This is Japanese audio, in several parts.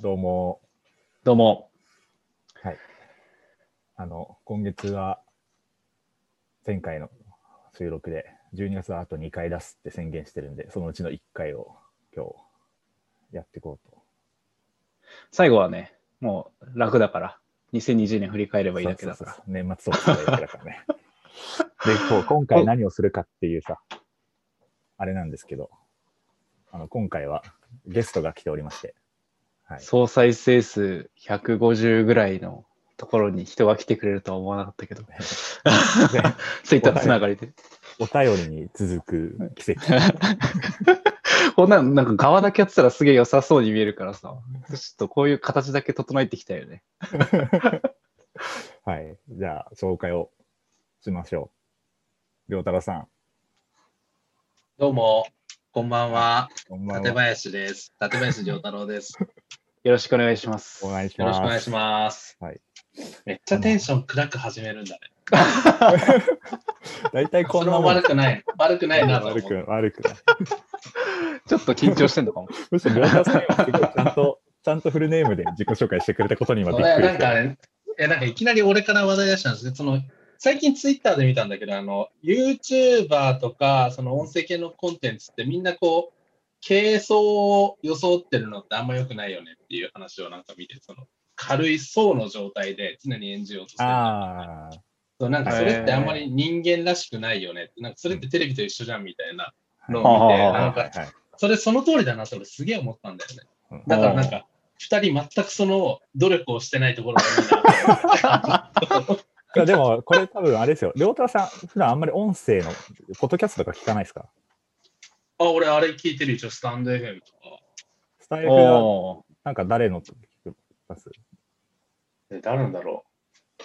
どうも、どうも。あの、今月は前回の収録で、12月はあと2回出すって宣言してるんで、そのうちの1回を今日やっていこうと。最後はね、もう楽だから、2020年振り返ればいいだけだから。そうそうそう年末そうだけだからね。で、こう今回何をするかっていうさ、あれなんですけど、あの今回はゲストが来ておりまして、はい、総再生数150ぐらいのところに人が来てくれるとは思わなかったけど、ツイッターつながりで。お便りに続く奇跡。こんなん、なんか側だけやってたらすげえ良さそうに見えるからさ、ちょっとこういう形だけ整えてきたよね。はい。じゃあ、紹介をしましょう。りょうたろうさん、どうも、こんばんは。館。林です。館林良太郎です。よろしくお願いします。お願いしよろしくお願います。します。はい。めっちゃテンション暗く始めるんだね。大体こんなもん。悪くない。悪くないなと思う悪く、悪くない。ちょっと緊張してんのかも。むしろ、りょうたろうさんちゃんと、ちゃんとフルネームで自己紹介してくれたことに今びっ俺くりしてなんかね、え、なんかいきなり俺から話題出したんですけど、その、最近ツイッターで見たんだけど、あの、YouTuber とか、その音声系のコンテンツってみんなこう、軽装を装ってるのってあんま良くないよねっていう話をなんか見て、その、軽い層の状態で常に演じようとする。ああ、そうなんかそれってあんまり人間らしくないよね。って、なんかそれってテレビと一緒じゃんみたいなのを見て、なんかそれその通りだなって俺すげえ思ったんだよね。うん。だからなんか、二人全くその努力をしてないところがいいな でも、これ多分あれですよ。りょうたろうさん、普段あんまり音声の、ポッドキャストとか聞かないですか？あ、俺あれ聞いてる一応スタンド FM とか。スタイフは、おーなんか誰の聞きます？え誰なんだろう。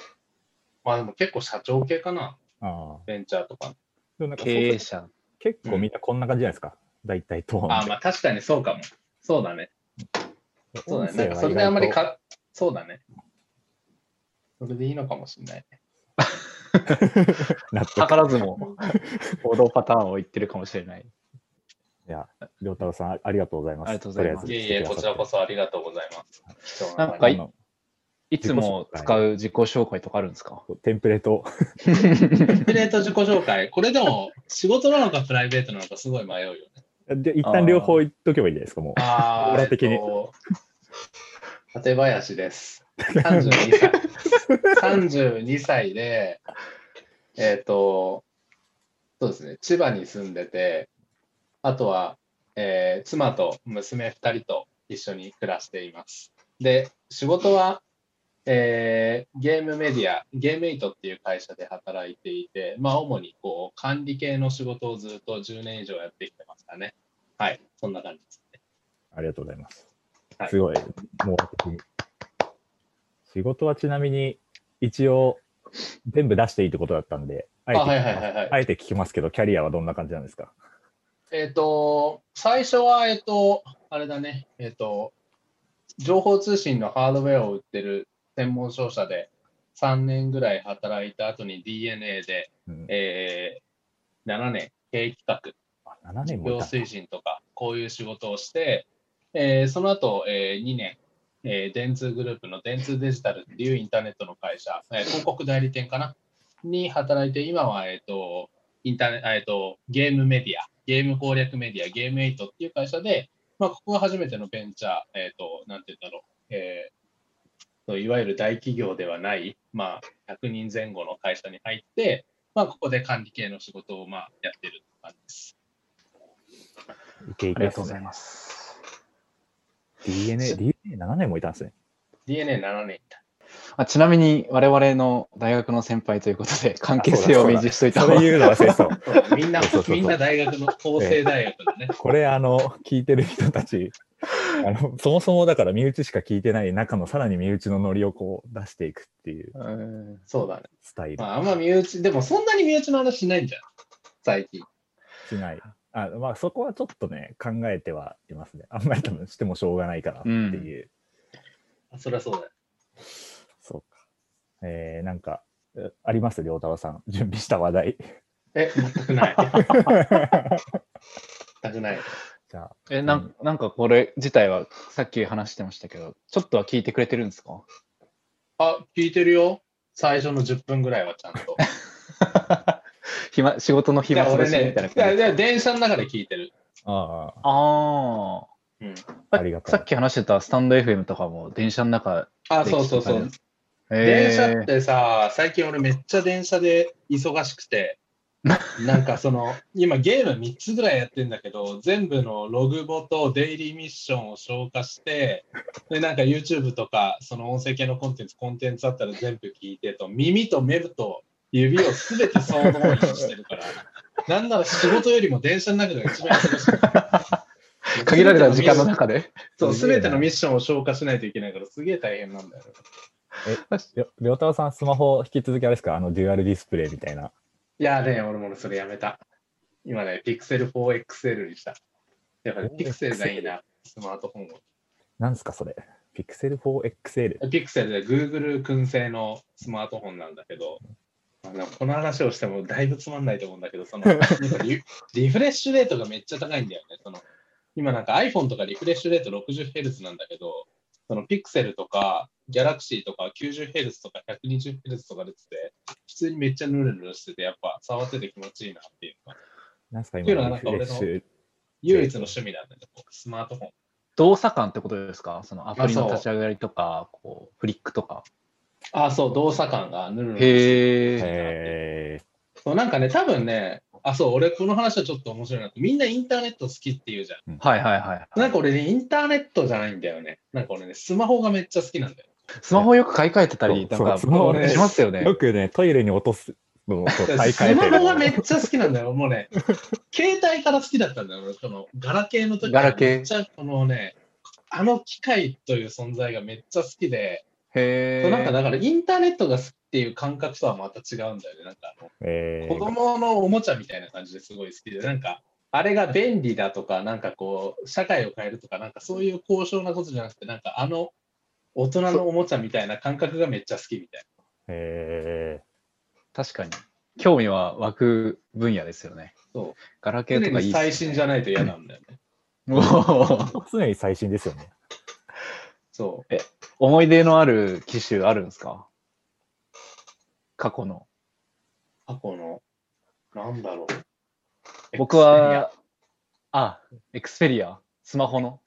まあでも結構社長系かな。ああ。ベンチャーとか。でもなんか経営者。結構みんなこんな感じじゃないですか？大体トーンで。あ、まあ確かにそうかも。そうだね。そうだね。なんかそれであんまりか。か、そうだね。それでいいのかもしれないね。図らずも王道パターンを言ってるかもしれない。いや、りょうたろうさん、あありがとうございます。ありがとうございますいえいえ、こちらこそ。そありがとうございます。なんかいいつも使う自己紹介とかあるんですか？テンプレート、テンプレート自己紹介。これでも仕事なのかプライベートなのかすごい迷うよね。で一旦両方言っとけばいいんじゃないですか、もう。あオーラ的にえっと館林です。32歳。32歳で、えっ、と、そうですね、千葉に住んでて、あとは、えー妻と娘2人と一緒に暮らしています。で、仕事は、えーゲームメディア、ゲームエイトっていう会社で働いていて、まあ、主にこう管理系の仕事をずっと10年以上やってきてますかね。はい、そんな感じですね。ありがとうございます。はいすごい、もう的に。仕事はちなみに、一応、全部出していいってことだったんで、あえてあはいはいはいはい。あえて聞きますけど、キャリアはどんな感じなんですか？えっ、と、最初は、えっ、と、あれだね、えっ、と、情報通信のハードウェアを売ってる専門商社で3年ぐらい働いた後に DNA で、うん。えー7年経営企画、あ7年事業推進とか、こういう仕事をして、えーその後、え2年、えー電通グループの電通デジタルっていうインターネットの会社、えー広告代理店かな？に働いて、今は、えっ、と、インターネえっ、と、ゲームメディア、ゲーム攻略メディア、ゲームエイトっていう会社で、まあ、ここが初めてのベンチャー、えっ、と、なんて言うんだろう、えーといわゆる大企業ではない、まあ、100人前後の会社に入って、まあ、ここで管理系の仕事を、まあ、やってる感じです。イケイあケですねりがとうございます。DNA、DNA7 年もいたんですね。DNA7 年いた。あちなみに我々の大学の先輩ということで関係性を明示しといた方がそれ言うの忘れそう。そ うみんなそうそうそうそうみんな大学の法政大学のね。これ、あの、聞いてる人たち、あの、そもそもだから身内しか聞いてない中のさらに身内のノリをこう出していくっていううんそうだね。スタイルまあ、あんま身内、でもそんなに身内の話しないんじゃん。最近。しない。あまあ、そこはちょっとね、考えてはいますね。あんまり多分してもしょうがないからっていう。あそりゃそうだよ。そうか。えー、なんか、えあります？良太郎さん。準備した話題。え、全くない。全くない。じゃあ、え、なんなんかこれ自体はさっき話してましたけど、ちょっとは聞いてくれてるんですか？あ、聞いてるよ。最初の10分ぐらいはちゃんと。暇仕事のい暇つぶしみね、たいない感じやいや電車の中で聞いてる。ああ、あうん。あ。ありがたいさっき話してたスタンド FM とかも電車の中あ、でそうそうそう。え電車ってさ、最近俺めっちゃ電車で忙しくて、なんかその、今ゲーム3つぐらいやってんだけど、全部のログボとデイリーミッションを消化して、で、なんか YouTube とか、その音声系のコンテンツ、コンテンツあったら全部聞いてと、耳と目と指をすべてそのままにしてるから、なんなら仕事よりも電車の中でが一番忙しい。限られた時間の中で。そう、すべてのミッションを消化しないといけないから、すげえ大変なんだよね。りょりょうたろうさん、スマホ引き続きあれですか？あの、デュアルディスプレイみたいな。いやね、俺もそれやめた。今ね、Pixel 4XL にした。やっぱり Pixel がいいな、スマートフォンを。なんすか、それ？Pixel 4XL。Pixel で Google 燻製のスマートフォンなんだけど、この話をしてもだいぶつまんないと思うんだけど、そのなんかリリフレッシュレートがめっちゃ高いんだよね。その今なんか iPhone とかリフレッシュレート 60Hz なんだけど、その Pixel とか Galaxy とか 90Hz とか 120Hz とか出てて、普通にめっちゃヌルヌルしてて、やっぱ触ってて気持ちいいなっていうのがなんすか、っていうの今のはなんか俺のリフレッシュ。唯一の趣味なんだけど、スマートフォン。動作感ってことですか？そのアプリの立ち上がりとか、こうフリックとか。あ、そう、動作感がヌルヌルへえ。えそうなんかね、多分ね、あ、そう、俺この話はちょっと面白いなって。みんなインターネット好きって言うじゃん。はいはいはい。なんか俺ね、インターネットじゃないんだよね。なんか俺ね、スマホがめっちゃ好きなんだよ。スマホよく買い替えてたり、なんかスマホねしますよー、ね。よくね、トイレに落とすのと買いス替えてるマホがめっちゃ好きなんだよ。もうね、携帯から好きだったんだよ。俺、このガラケーの時ガラケーめっちゃこのね、あの機械という存在がめっちゃ好きで、へえ。そうなんかだからインターネットが好きっていう感覚とはまた違うんだよね。なんかあのえー、子供のおもちゃみたいな感じですごい好きで、なんか、あれが便利だとか、なんかこう、社会を変えるとか、なんかそういう高尚なことじゃなくて、なんかあの大人のおもちゃみたいな感覚がめっちゃ好きみたいえ確かに。興味は湧く分野ですよね。そうガラケーとかいいね最新じゃないと嫌なんだよね。おーー、常に最新ですよね。そう。思い出のある機種あるんですか？過去の。過去の、なんだろう。僕は、あ、エクスペリア、スマホの？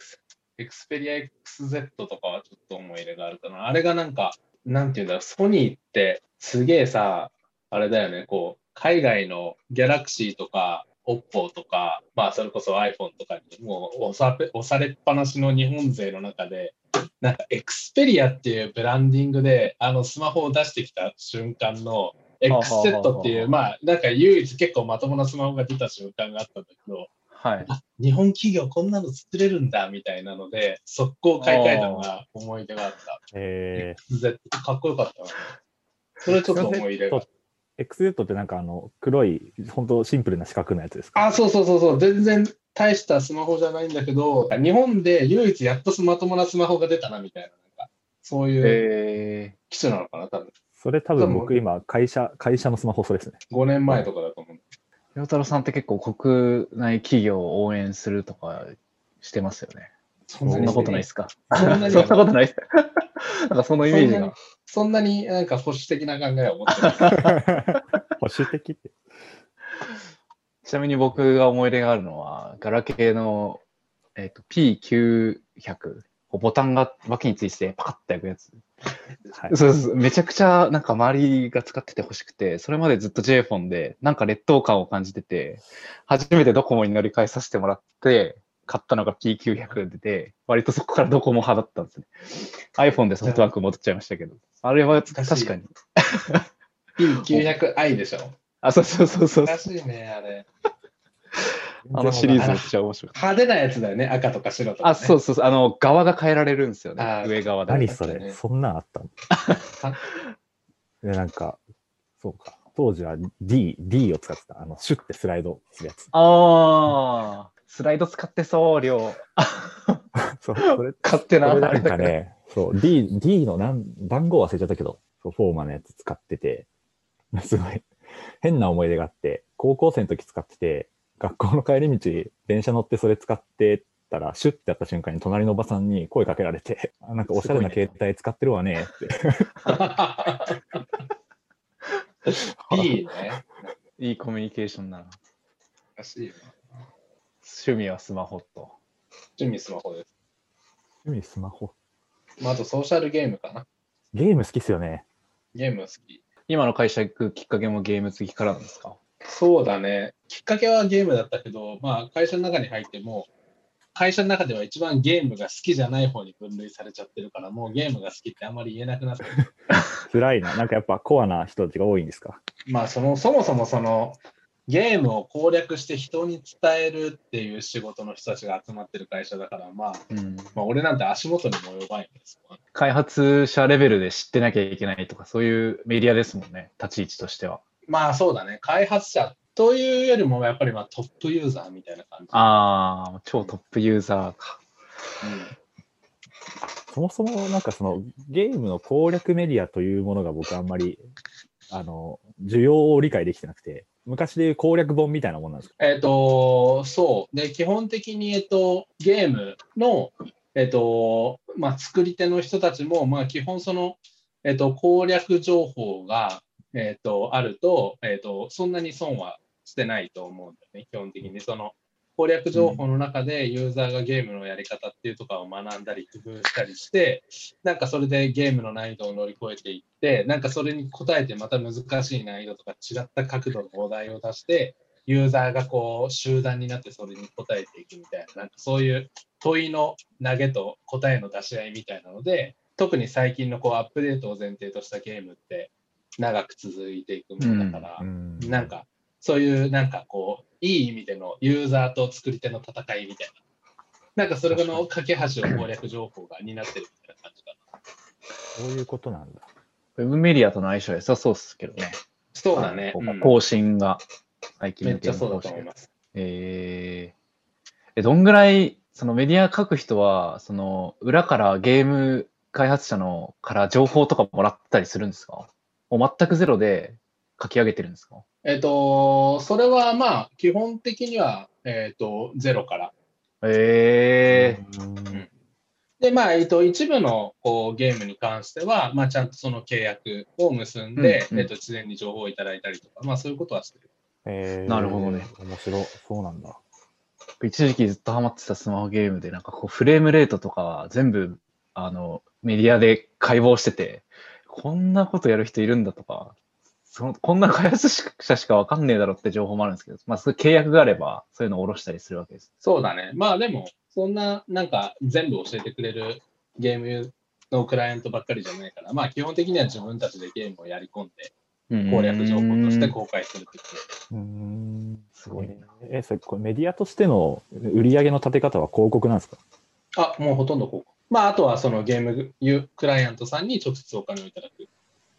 エクスペリア XZ とかはちょっと思い入れがあるかな。あれがなんか、なんていうんだろう、ソニーってすげえさ、あれだよね、こう、海外のギャラクシーとか、OPPO とか、まあそれこそ iPhone とかにもう押されっぱなしの日本勢の中で、なんかエクスペリアっていうブランディングで、あのスマホを出してきた瞬間の、XZ っていう、まあなんか唯一結構まともなスマホが出た瞬間があったんだけど、はい。あ日本企業こんなの作れるんだみたいなので、速攻買い替えたのが思い出があった。え XZ かっこよかったな。それちょっと思い入れが。ー、XZ ってなんかあの、黒い、本当シンプルな四角のやつですか？あ、そうそうそうそう、全然大したスマホじゃないんだけど、日本で唯一やっとまともなスマホが出たなみたいな、なんかそういうえ機種なのかな、多分それ多分僕今、会社、会社のスマホそれですね。5年前とかだと思う。ー、陽太郎さんって結構国内企業を応援するとかしてますよね。そそんなことないですか？そんなにそんなことないです。なんかそのイメージが。そんなになんか保守的な考えを持ってない。保守的って。ちなみに僕が思い入れがあるのは、ガラケーの、えっと P900、ボタンが脇についてパカッて開くやつ。はい、そうめちゃくちゃなんか周りが使ってて欲しくて、それまでずっと J フォンでなんか劣等感を感じてて、初めてドコモに乗り換えさせてもらって、買ったのが P900 で、割とそこからドコモ派だったんですね。iPhone でソフトバンク戻っちゃいましたけど、あれは確かに。P900i でしょ。あ、そうそうそうそう。難しいね、あれ。あのシリーズめっちゃ面白い。派手なやつだよね、赤とか白とか、ね。あ、そうそうそう。あの、側が変えられるんですよ。ね上側で。何それそんなんあったの？で、なんか、そうか。当時は D、D を使ってた。あの、シュッてスライドするやつ。ああ、スライド使ってそう、量。そう、それ、勝手な。それなんかね、そう、D、D のなん番号忘れちゃったけど、そうフォーマのやつ使ってて、すごい、変な思い出があって、高校生の時使ってて、学校の帰り道、電車乗ってそれ使ってたら、シュッてやった瞬間に隣のおばさんに声かけられて、あなんかおしゃれな携帯使ってるわねって。いいね。いいコミュニケーションだな。らしいな。趣味はスマホと。趣味スマホです。趣味スマホ。まあ、あとソーシャルゲームかな。ゲーム好きっすよね。ゲーム好き。今の会社行くきっかけもゲーム好きからなんですか？そうだね。きっかけはゲームだったけど、まあ、会社の中に入っても、会社の中では一番ゲームが好きじゃない方に分類されちゃってるから、もうゲームが好きってあんまり言えなくなってる。辛いな。なんかやっぱコアな人たちが多いんですか？まあその、そもそもその、ゲームを攻略して人に伝えるっていう仕事の人たちが集まってる会社だから、まあ、うん。まあ、俺なんて足元にも及ばないんですよ。開発者レベルで知ってなきゃいけないとか、そういうメディアですもんね、立ち位置としては。まあそうだね。開発者というよりも、やっぱりまあトップユーザーみたいな感じ。ああ、超トップユーザーか。うんそもそもなんかそのゲームの攻略メディアというものが僕あんまり、あの、需要を理解できてなくて、昔でいう攻略本みたいなもんなんですか？えっ、と、そう。で、基本的に、えっと、ゲームの、えっと、まあ、作り手の人たちも、まあ、基本その、えっと、攻略情報が、えっと、あると、えっと、そんなに損はしてないと思うんだよね、基本的に。その、攻略情報の中でユーザーがゲームのやり方っていうとかを学んだり工夫したりして、なんかそれでゲームの難易度を乗り越えていって、なんかそれに応えてまた難しい難易度とか違った角度のお題を出して、ユーザーがこう集団になってそれに答えていくみたいな、なんかそういう問いの投げと答えの出し合いみたいなので、特に最近のこうアップデートを前提としたゲームって長く続いていくものだから、うん。なんかそういうなんかこう、いい意味でのユーザーと作り手の戦いみたいな、なんかそれの架け橋を攻略情報が担ってるみたいな感じかな。そういうことなんだ。ウェブメディアとの相性は良さそうですけどね。そうだね。更新が最近のめっちゃそうだと思います。えーえ、どんぐらい、そのメディア書く人は、その裏からゲーム開発者のから情報とかもらったりするんですか？もう全くゼロで書き上げてるんですか？えっ、と、それはまあ、基本的には、えっ、と、ゼロから。えうんで、まあ、えっ、と、一部のこうゲームに関しては、まあ、ちゃんとその契約を結んで、うんうんえっ、と、事前に情報をいただいたりとか、まあ、そういうことはしてる。えーなるほどね。面白い。そうなんだ。ー、一時期ずっとハマってたスマホゲームで、なんかこうフレームレートとかは全部、あの、メディアで解剖してて、こんなことやる人いるんだとか、そのこんな開発者しかわかんねえだろって情報もあるんですけど、まあ、そういう契約があれば、そういうのを下ろしたりするわけです。そうだね。まあ、でも、そんな、なんか、全部教えてくれるゲームのクライアントばっかりじゃないから、まあ、基本的には自分たちでゲームをやり込んで、攻略情報として公開するっていう。うん。すごいね。え、それこれメディアとしての売り上げの立て方は広告なんですか？あ、もうほとんどこう。まあ、あとはそのゲームユクライアントさんに直接お金をいただくって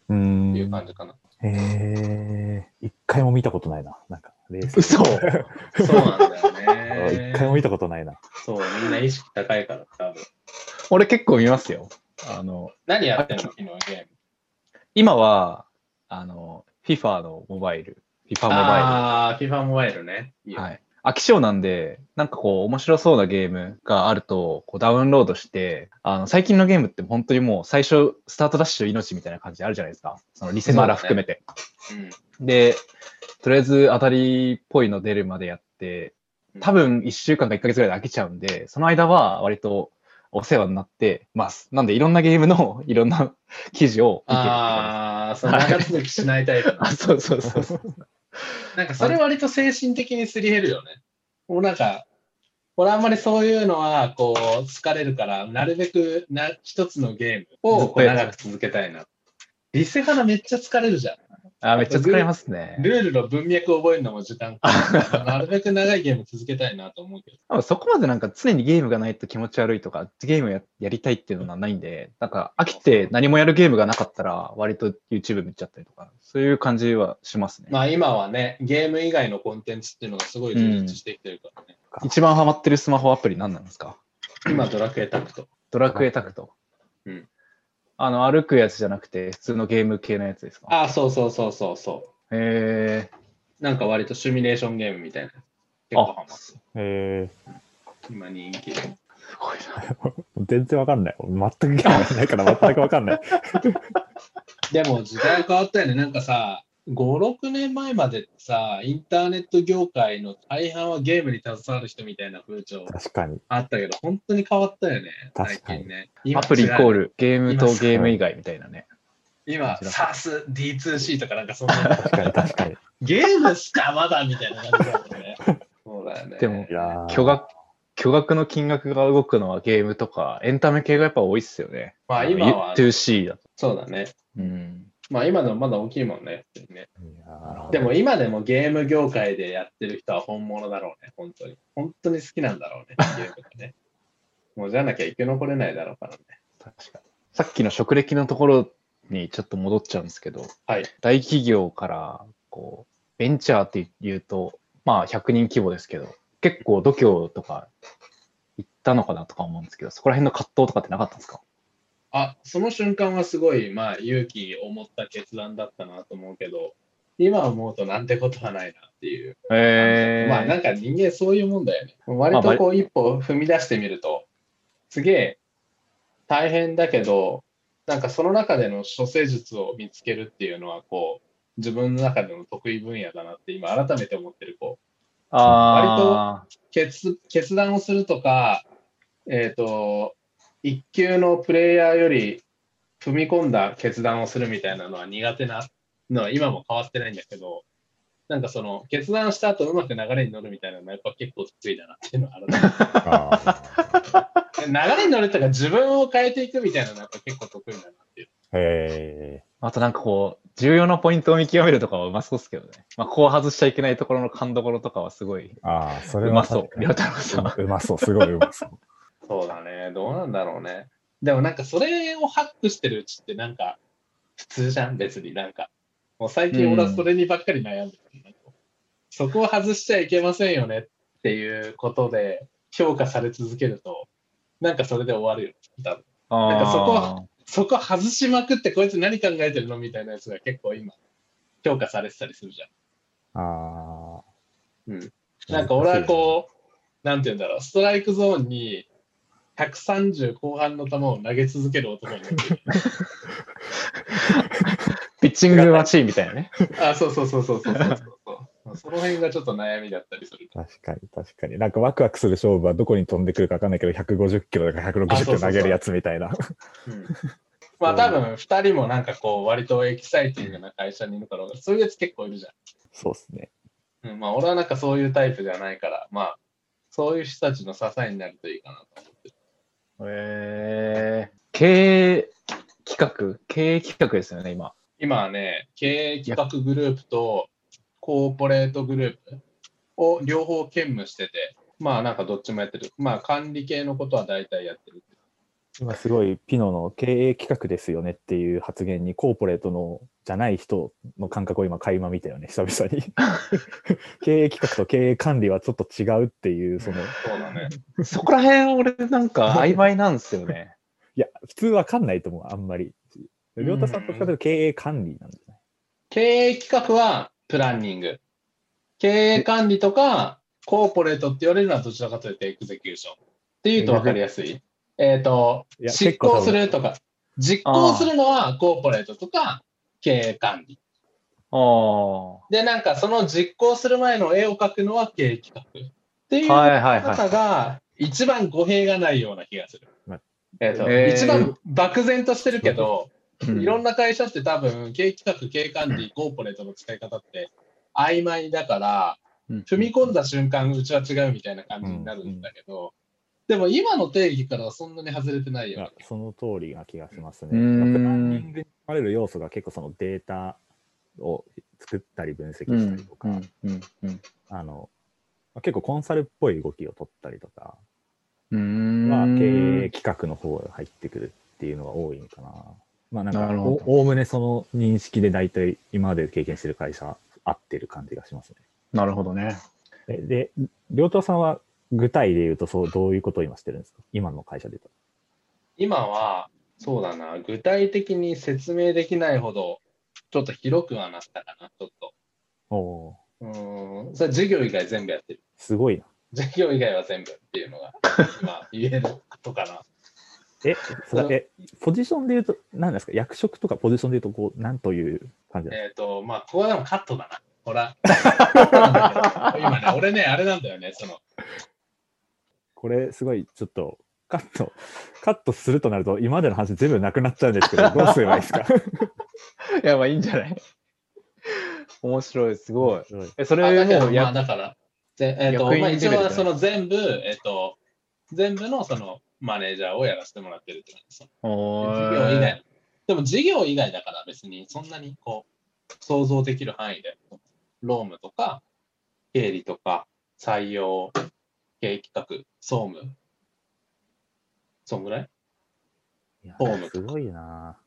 うんいう感じかな。へえ、一回も見たことないな。なんか、レース。嘘 そうなんだよね。一回も見たことないな。そう、みんな意識高いから、多分。俺結構見ますよ。あの、何やってんの？昨日ゲーム。今は、あの、FIFA のモバイル、FIFA モバああ、FIFA モバイルね。いいはい。飽き性なんで、なんかこう、面白そうなゲームがあると、こうダウンロードして、あの、最近のゲームって本当にもう最初、スタートダッシュ命みたいな感じあるじゃないですか。そのリセマラ含めて。うんで、とりあえず当たりっぽいの出るまでやって、多分1週間か1ヶ月ぐらいで飽きちゃうんで、その間は割とお世話になってます。なんでいろんなゲームの いろんな記事を見てああ、そう、長続きしないタイプじ。あ、そうそうそうそう。なんかそれ割と精神的にすり減るよね。もうなんか、俺あんまりそういうのはこう疲れるから、なるべくな一つのゲームを長く続けたいな。リセハナめっちゃ疲れるじゃん。あ、めっちゃ疲れますね。ルールの文脈を覚えるのも時間か。なるべく長いゲーム続けたいなと思うけど。そこまでなんか常にゲームがないと気持ち悪いとか、ゲームややりたいっていうのはないんで、なんか飽きて何もやるゲームがなかったら、割と YouTube 見ちゃったりとか、そういう感じはしますね。まあ今はね、ゲーム以外のコンテンツっていうのがすごい充実してきてるからね。一番ハマってるスマホアプリ何なんですか？今ドラクエタクト。ドラクエタクト。うん。あの、歩くやつじゃなくて、普通のゲーム系のやつですか？ああ、そうそうそうそうそへえ。う。なんか割とシミュレーションゲームみたいな。構ハマってえ今人気で。すごいな。ー、全然わかんない。全く興味ないから全くわかんない。でも時代変わったよね。なんかさ、5、6年前までってさ、インターネット業界の大半はゲームに携わる人みたいな風潮確かに。あったけど、本当に変わったよね。確かに最近ね。アプリイコール。ル、ゲームとゲーム以外みたいなね。今、SARS、D2C とかなんかそんな、確かに確かに。ゲームしかまだみたいな感じだもんね。そうだよね。でも巨額、巨額の金額が動くのはゲームとか、エンタメ系がやっぱ多いっすよね。まあ今は 2C だと。そうだね。うん。まあ今でもまだ大きいもんね。ねでも今でもゲーム業界でやってる人は本物だろうね、本当に。本当に好きなんだろうね、ゲームがね。もうじゃなきゃ生き残れないだろうからね。確かに。さっきの職歴のところにちょっと戻っちゃうんですけど、はい。大企業から、こう、ベンチャーって言うと、まあ100人規模ですけど、結構度胸とか行ったのかなとか思うんですけど、そこら辺の葛藤とかってなかったんですか？あ、その瞬間はすごい、まあ勇気を持った決断だったなと思うけど、今思うとなんてことはないなっていう。えー、まあなんか人間そういうもんだよね。割とこう一歩踏み出してみると、すげえ大変だけど、なんかその中での処世術を見つけるっていうのは、こう、自分の中での得意分野だなって今改めて思ってる、こう、あ決決断をするとか、えっ、と、一級のプレイヤーより踏み込んだ決断をするみたいなのは苦手なのは今も変わってないんだけど、なんかその決断した後うまく流れに乗るみたいなのはやっぱ結構得意だなっていうのは あ流れに乗るとか自分を変えていくみたいなのはやっぱ結構得意だなっていう。ーへあとなんかこう、重要なポイントを見極めるとかはうまそうですけどね。まあ、こう外しちゃいけないところの勘どころとかはすごいーああ、それはうまそう。りょうたろうさん。うまそう、すごいうまそう。そうだね。どうなんだろうね。でもなんかそれをハックしてるうちってなんか普通じゃん、別になんか。もう最近俺はそれにばっかり悩んでる、なんかそこを外しちゃいけませんよねっていうことで評価され続けると、なんかそれで終わるよ。多分なんかそこはそこ外しまくってこいつ何考えてるのみたいなやつが結構今評価されてたりするじゃん。ああ。うん。なんか俺はこう、なんて言うんだろう、ストライクゾーンに130後半の球を投げ続ける男になる。ピッチングマシーンみたいなね。あ、そうそうそうそうそうそうそう。その辺がちょっと悩みだったりする。確かに、確かに。なんかワクワクする勝負はどこに飛んでくるか分かんないけど、150キロとか160キロ投げるやつみたいな。うん、まあ多分2人もなんかこう割とエキサイティングな会社にいるから、そういうやつ結構いるじゃそうですね。ん。うん、まあ俺はなんかそういうタイプじゃないから、まあそういう人たちの支えになるといいかなと思ってる。えー、経営企画？経営企画ですよね、今。今はね、経営企画グループとコーポレートグループを両方兼務してて、まあなんかどっちもやってる。まあ管理系のことは大体やってる。今すごいピノの経営企画ですよねっていう発言にコーポレートのじゃない人の感覚を今垣間見たよね、久々に。経営企画と経営管理はちょっと違うっていう、その、いそうだね。そこら辺俺なんか曖昧なんですよね。や、普通わかんないと思う、あんまり。りょうたさんと比べると経営管理なんですね。経営企画はプランニング。経営管理とかコーポレートって言われるのはどちらかというとエグゼキューション。っていうと分かりやすい。えっ、とい、や執行するとか、実行するのはコーポレートとか経営管理。あで、なんかその実行する前の絵を描くのは経営企画。っていうあ。はいはい方はが一番語弊がないような気がするま。えっ、と、へー一番漠然としてるけど、い。うんいろんな会社って多分、経営企画、経営管理、コーポレートの使い方って曖昧だから、うん踏み込んだ瞬間、うちは違うみたいな感じになるんだけど、でも今の定義からはそんなに外れてないよいや。その通りな気がしますね。プランニングに含まれる要素が結構そのデータを作ったり分析うんしたりとか、うんうんうんあのまあ結構コンサルっぽい動きを取ったりとかは経営企画の方が入ってくるっていうのが多いのかな。まあなんかおおおむねその認識で大体今まで経験してる会社合ってる感じがしますね。なるほどね。で、で両党さんは具体で言うとそうどういうことを今してるんですか？今の会社で言うと。今は、そうだな、具体的に説明できないほど、ちょっと広くはなったかな、ちょっと。おうーん、それ授業以外全部やってる。すごいな。事業以外は全部っていうのが、今言えることかな。え、それえ、ポジションで言うと、何ですか？役職とかポジションで言うと、こう、なんという感じえっ、と、まあ、ここはでもカットだな。ほら。今ね、俺ね、あれなんだよね、その、これ、すごい、ちょっと、カット、カットするとなると、今までの話全部なくなっちゃうんですけど、どうすればいいですか？いや、まあいいんじゃない？面白い、すごい。すごいえ、それもうや、まあ、だから、ぜえっ、と、まあ、一応その全部、えっ、と、全部のそのマネージャーをやらせてもらってるって感じです。お事業以外。でも事業以外だから別にそんなにこう、想像できる範囲で、ロームとか、経理とか、採用、経営企画、総務、そんぐらい？いやフォームすごいな。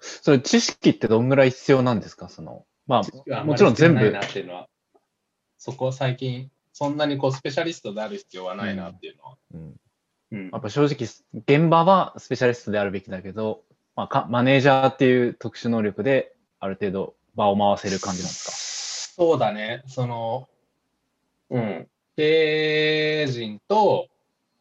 それ知識ってどんぐらい必要なんですか？その、まあ、もちろん全部なっていうのは、そこは最近、そんなにこうスペシャリストである必要はないなっていうのは。うん。うん。やっぱ正直、現場はスペシャリストであるべきだけど、まあ、かマネージャーっていう特殊能力で、ある程度場を回せる感じなんですそうだね、その、うん、経営陣と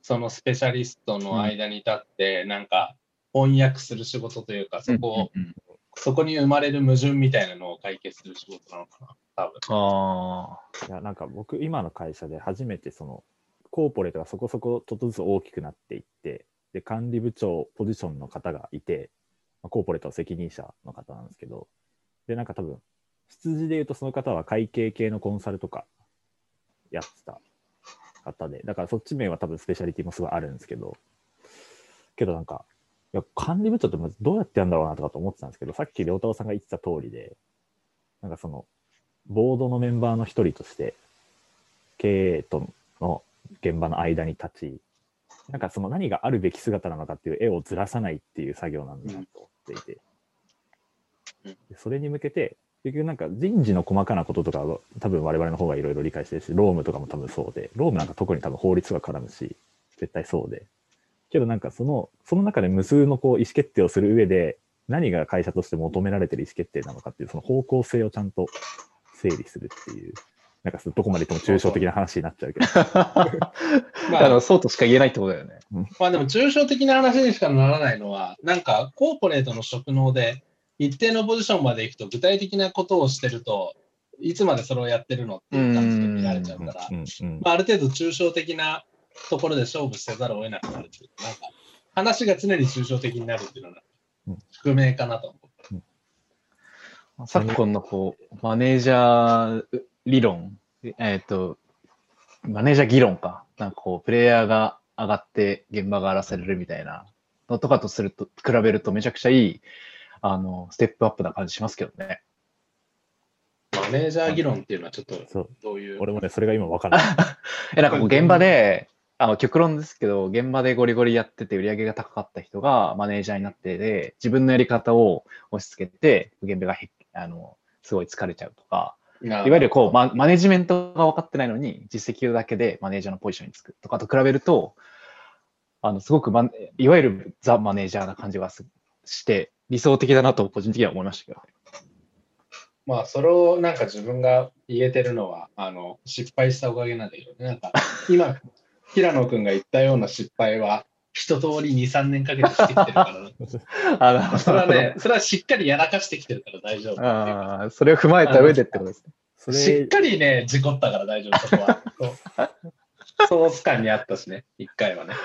そのスペシャリストの間に立って、なんか翻訳する仕事というか、かそこを、うんうんうん。そこに生まれる矛盾みたいなのを解決する仕事なのかな、多分。あいや、なんか僕、今の会社で初めてその、コーポレートがそこそこちょっとずつ大きくなっていって、で、管理部長ポジションの方がいて、まあコーポレートの責任者の方なんですけど、で、なんか多分、出自で言うとその方は会計系のコンサルとかやってた方で、だからそっち面は多分スペシャリティもすごいあるんですけど、けどなんか、いや管理部長ってまずどうやってやるんだろうなとかと思ってたんですけど、さっき良太郎さんが言ってた通りで、なんかその、ボードのメンバーの一人として、経営との現場の間に立ち、なんかその何があるべき姿なのかっていう絵をずらさないっていう作業なんだなと思っていて、それに向けて、結局なんか人事の細かなこととかは多分我々の方がいろいろ理解してるし、ロームとかも多分そうで、ロームなんか特に多分法律が絡むし、絶対そうで。けどなんかその、その中で無数のこう意思決定をする上で、何が会社として求められてる意思決定なのかっていうその方向性をちゃんと整理するっていう、なんかどこまで言っても抽象的な話になっちゃうけど、あ。まああの、そうとしか言えないってことだよね。まあでも抽象的な話にしかならないのは、なんかコーポレートの職能で一定のポジションまで行くと具体的なことをしてると、いつまでそれをやってるのっていう感じで見られちゃうから、まあ、ある程度抽象的なところで勝負せざるを得なくなるっていうか、なんか話が常に抽象的になるっていうのはうん宿命かなと思う。昨今のこう、マネージャー理論、えっ、と、マネージャー議論か。なんかこう、プレイヤーが上がって現場が荒らされるみたいなのとかとすると、比べるとめちゃくちゃいい、あの、ステップアップな感じしますけどね。マネージャー議論っていうのはちょっとそう。どういう？俺もね、それが今分からない。え、なんかこう現場で、あの、極論ですけど、現場でゴリゴリやってて売り上げが高かった人がマネージャーになってで、自分のやり方を押し付けて、現場がへあの、すごい疲れちゃうとか、いいわゆるこう、ママネジメントが分かってないのに、実績だけでマネージャーのポジションにつくとかと比べると、あの、すごくいわゆるザ・マネージャーな感じがすして、理想的だなと個人的には思いましたけど。まあ、それをなんか自分が言えてるのは、あの、失敗したおかげなんだけどね。なんか、今、平野くんが言ったような失敗は、一通り2、3年かけてしてきてるから、あのそれはね、それはしっかりやらかしてきてるから大丈夫。あーそれを踏まえた上でってことですね。そしっれ、かりね、事故ったから大丈夫、そこは。そうソース感にあったしね、一回はね。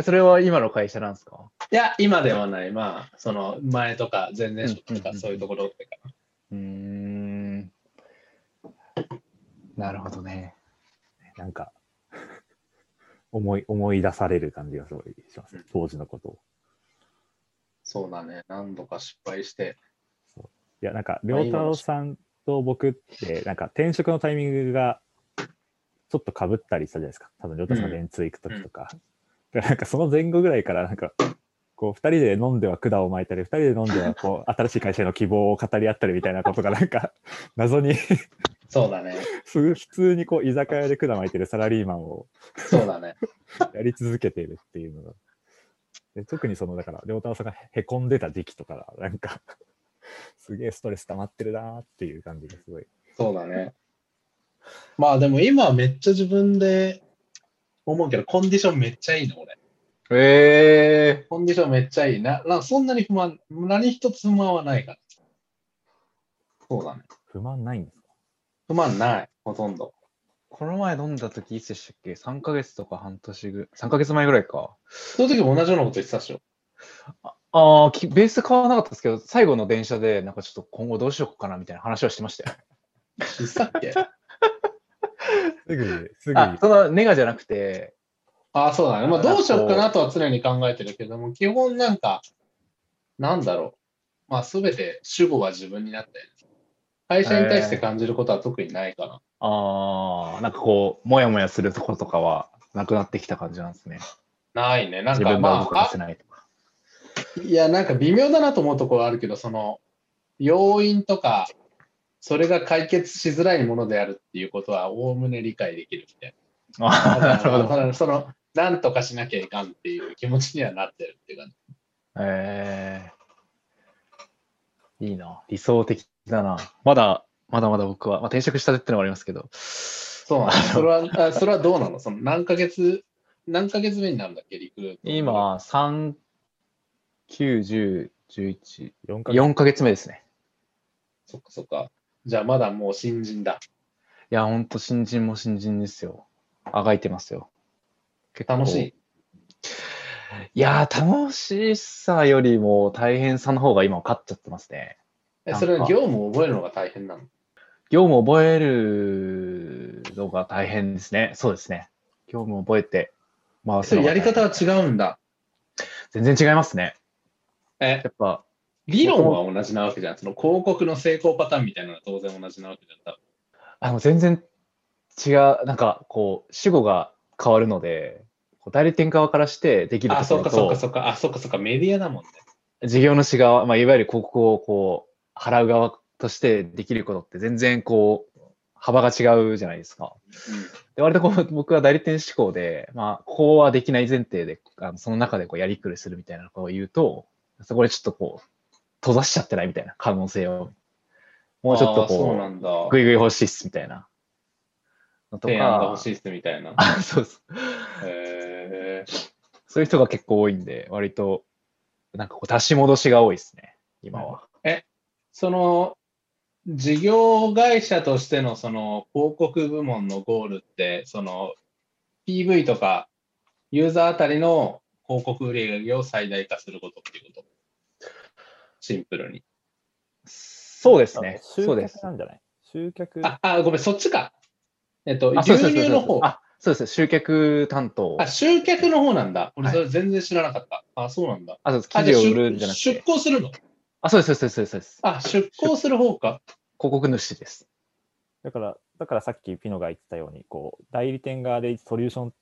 えそれは今の会社なんですか？いや、今ではない、まあ、その前とか前々職とかうんうんうんそういうところってかな。うーん。なるほどね。なんか、思い、思い出される感じがすごいしますね。当時のことを。そうだね、何度か失敗して。いや、なんか、良太郎さんと僕って、なんか転職のタイミングがちょっとかぶったりしたじゃないですか。多分、良太郎さんが電通行くときとか。で なんか、その前後ぐらいから、なんか、こう、二人で飲んでは管を巻いたり、二人で飲んでは、こう、新しい会社への希望を語り合ったりみたいなことが、なんか、謎に そうだね、普通にこう、居酒屋で管巻いてるサラリーマンをそうだね。やり続けているっていうのが。で特にその、だから、良太郎さんがへこんでた時期とかが、なんか、すげえストレス溜まってるなーっていう感じがすごい。そうだね。まあでも今はめっちゃ自分で思うけど、コンディションめっちゃいいの、俺。ええコンディションめっちゃいい。な、なそんなに不満、何一つ不満はないから。そうだね。不満ないんですか？不満ない、ほとんど。この前飲んだ時いつでしたっけ ?3 ヶ月とか半年ぐ、3ヶ月前ぐらいか。その時も同じようなこと言ってたでしょ。ああ、きベース変わらなかったですけど、最後の電車で、なんかちょっと今後どうしようかなみたいな話はしてましたよ。言ってたっけ？すぐ、すぐ、あ、そのネガじゃなくて、ああ、そうだね。まあ、どうしようかなとは常に考えてるけども、基本なんか、なんだろう。まあ、すべて主語は自分になって、会社に対して感じることは特にないかな。ああ、なんかこう、もやもやするところとかはなくなってきた感じなんですね。ないね。なん自かまあせないとか。あ、いや、なんか微妙だなと思うところはあるけど、その、要因とか、それが解決しづらいものであるっていうことは、おおむね理解できるみたいああ、な。なるほど。ただその、なんとかしなきゃいかんっていう気持ちにはなってるっていう感じ。ええいいな。理想的だな。まだ、まだまだ僕は、まあ、転職したてってのもありますけど、そうなの。それは、あそれはどうなの？その何ヶ月、何ヶ月目になるんだっけ、リクルート。今、3、9、10、11、4ヶ月4ヶ月目ですね。そっかそっか。じゃあまだもう新人だ。いや、ほんと新人も新人ですよ。あがいてますよ。楽しい？いやー、楽しさよりも大変さの方が今勝っちゃってますね。え、それは業務を覚えるのが大変なの業務を覚えるのが大変ですね。そうですね。業務を覚えて回すそれやのが大変り方は違うんだ。全然違いますね。え、やっぱ、理論は同じなわけじゃん。その広告の成功パターンみたいなのは当然同じなわけじゃん。多分あの全然違う、なんかこう、主語が変わるので、こう代理店側からしてできるあ、そっかそっかそっか。あ、そっかそっか。メディアだもんね。事業主側、まあ、いわゆる広告をこう、払う側としてできることって全然こう、幅が違うじゃないですか。で割とこう僕は代理店志向で、まあ、ここはできない前提で、あのその中でこうやりくりするみたいなことを言うと、そこでちょっとこう、閉ざしちゃってないみたいな可能性を、もうちょっとこ。う、ぐいぐい欲しいっすみたいなのと提案がか欲、しいっすみたいな。あ そうです。へーそういう人が結構多いんで、割と、なんかこう、足し戻しが多いですね、今は。その、事業会社としてのその広告部門のゴールって、その PV とかユーザーあたりの広告売上を最大化することっていうこと？シンプルに。そうですね。集そうです客。なんじゃない？集客？あ、あ、ごめん、そっちか。えっと、あ、そう流ですそうです入の方。あ、そうです。集客担当。あ、集客の方なんだ。俺、はいそれ全然知らなかった。あ、そうなんだ。あ、そうです。あ記事を売るんじゃなく出出て。向するの？あ、そうです、そうです、そうです。そうですあ、出向する方か。広告主です。だから、だからさっきピノが言ってたように、こう、代理店側でソリューション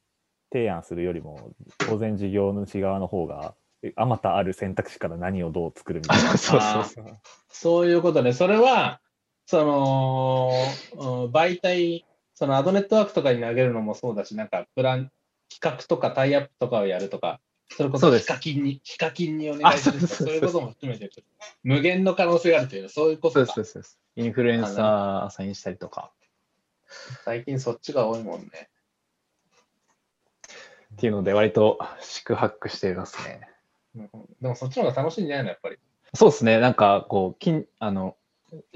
提案するよりも、当然事業主側の方が、えあまたある選択肢から何をどう作るみたいな。そうそうそう。そういうことね。それは、その、うん媒体、そのアドネットワークとかに投げるのもそうだし、なんかプラン、企画とかタイアップとかをやるとか、それこそヒカキンに、ヒカキンにお願いするとか、あそうそうそうそういうことも含めて、無限の可能性があるという、そういうことかそうですそうです。インフルエンサーアサインしたりとか最近そっちが多いもんね。っていうので、割と宿泊していますね。うんでもそっちの方が楽しいんじゃないの、やっぱり。そうですね。なんか、こう、金、あの、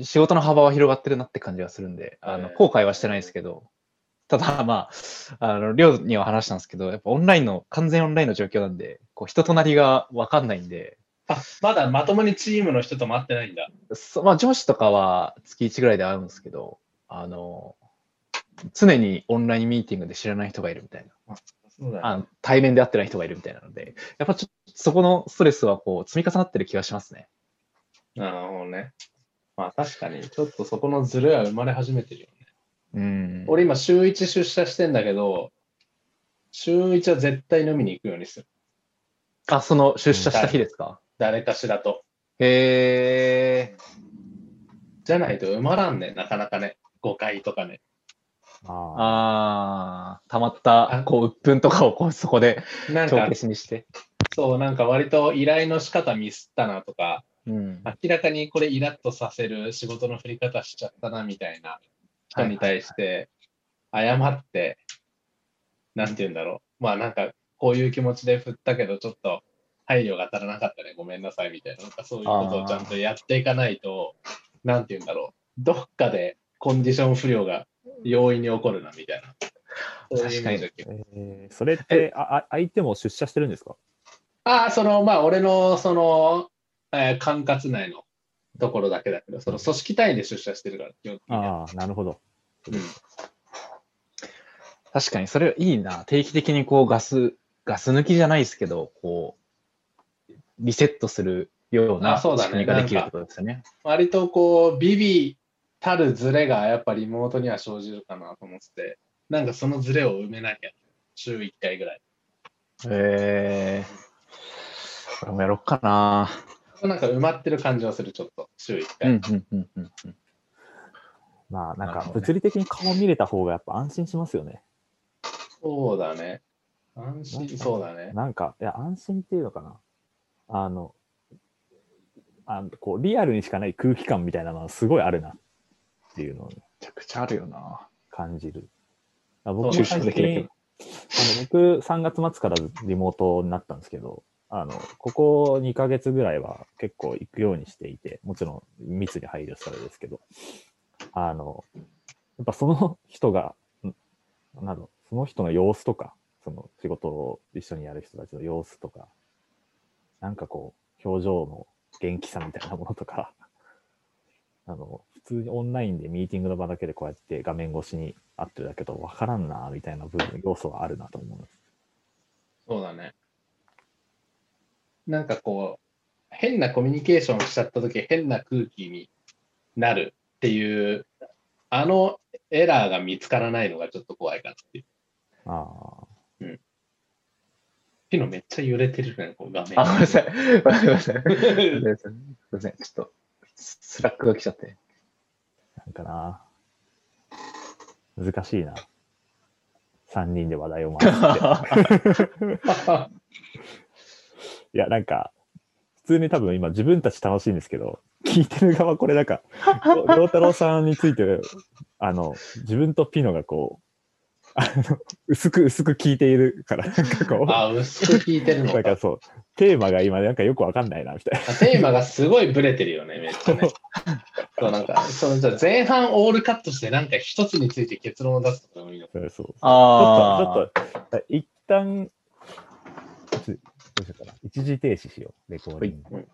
仕事の幅は広がってるなって感じがするんで、あの、えー後悔はしてないですけど、ただ、まあ、あの、寮には話したんですけど、やっぱオンラインの、完全オンラインの状況なんで、こう、人となりがわかんないんで、あ、まだまともにチームの人と会ってないんだ。そまあ、上司とかは月1ぐらいで会うんですけど、あの、常にオンラインミーティングで知らない人がいるみたいな。あの対面で会ってない人がいるみたいなので、やっぱちょっとそこのストレスはこう積み重なってる気がしますね。なるほどね。まあ確かに、ちょっとそこのズレは生まれ始めてるよね。うん。俺今週1出社してんだけど、週1は絶対飲みに行くようにする。あ、その出社した日ですか？誰かしらと。へえ。じゃないと埋まらんね、なかなかね。誤解とかね。ああたまったあ、こう、鬱憤とかをこうそこでなんか帳消、しにして。そう、なんか割と依頼の仕方ミスったなとか、うん。明らかにこれイラッとさせる仕事の振り方しちゃったなみたいな人に対して、謝って、なんて言うんだろう。まあなんか、こういう気持ちで振ったけど、ちょっと配慮が足らなかったね、ごめんなさいみたいな、なんかそういうことをちゃんとやっていかないと、なんて言うんだろう。どっかでコンディション不良が容易に起こるな、みたいな。そういうイメージだけどえーそれってああ、相手も出社してるんですか？ああ、その、まあ、俺の、その、えー管轄内のところだけだけど、その組織単位で出社してるから、基本的には。ああ、なるほど。うん確かに、それいいな。定期的にこうガス、ガス抜きじゃないですけど、こう、リセットするような仕あそうだね組みができるってことですよね。割とこう、ビビたるズレがやっぱリモートには生じるかなと思ってて、なんかそのズレを埋めなきゃ、週1回ぐらい。へえこれもやろっかな。なんか埋まってる感じはする、ちょっと、週1う回。ん、うん、うん、うんうん。まあ、なんか物理的に顔見れた方がやっぱ安心しますよね。そうだね。安心、そうだね。なんか、いや、安心っていうのかな。あの、あのこうリアルにしかない空気感みたいなのはすごいあるなっていうのをめちゃくちゃあるよな。感じる。あ僕も最近、あの僕3月末からリモートになったんですけど、あの、ここ2ヶ月ぐらいは結構行くようにしていて、もちろん密に配慮したらですけど、あの、やっぱその人が、んなんだろう、その人の様子とか、その仕事を一緒にやる人たちの様子とか、なんかこう、表情の元気さみたいなものとか、あの、普通にオンラインでミーティングの場だけでこうやって画面越しに会ってるだけど分からんな、みたいな部分、要素はあるなと思う。そうだね。なんかこう、変なコミュニケーションしちゃったとき、変な空気になるっていう、あのエラーが見つからないのがちょっと怖いかなっていう。あピノめっちゃ揺れてるね、こう画面。あ、ごめんなさい。ごめんなさい。ごめんなさい。すいません。ちょっと、スラックが来ちゃって。あ、なんかな。難しいな。3人で話題を回して。いや、なんか、普通に多分今自分たち楽しいんですけど、聞いてる側これなんか、陽太郎さんについて、あの、自分とピノがこう、あの、薄く薄く聞いているから、なんかこう、あ、薄く聞いてるのか。なんかそう、テーマが今なんかよくわかんないな、みたいあテーマがすごいブレてるよね、めっちゃね。そうなんか、そのじゃあ前半オールカットして、なんか一つについて結論を出すとかもいいのかな。そうそう。あちょっと、ちょっと、一旦、どうしようかな。一時停止しよう、レコーディング。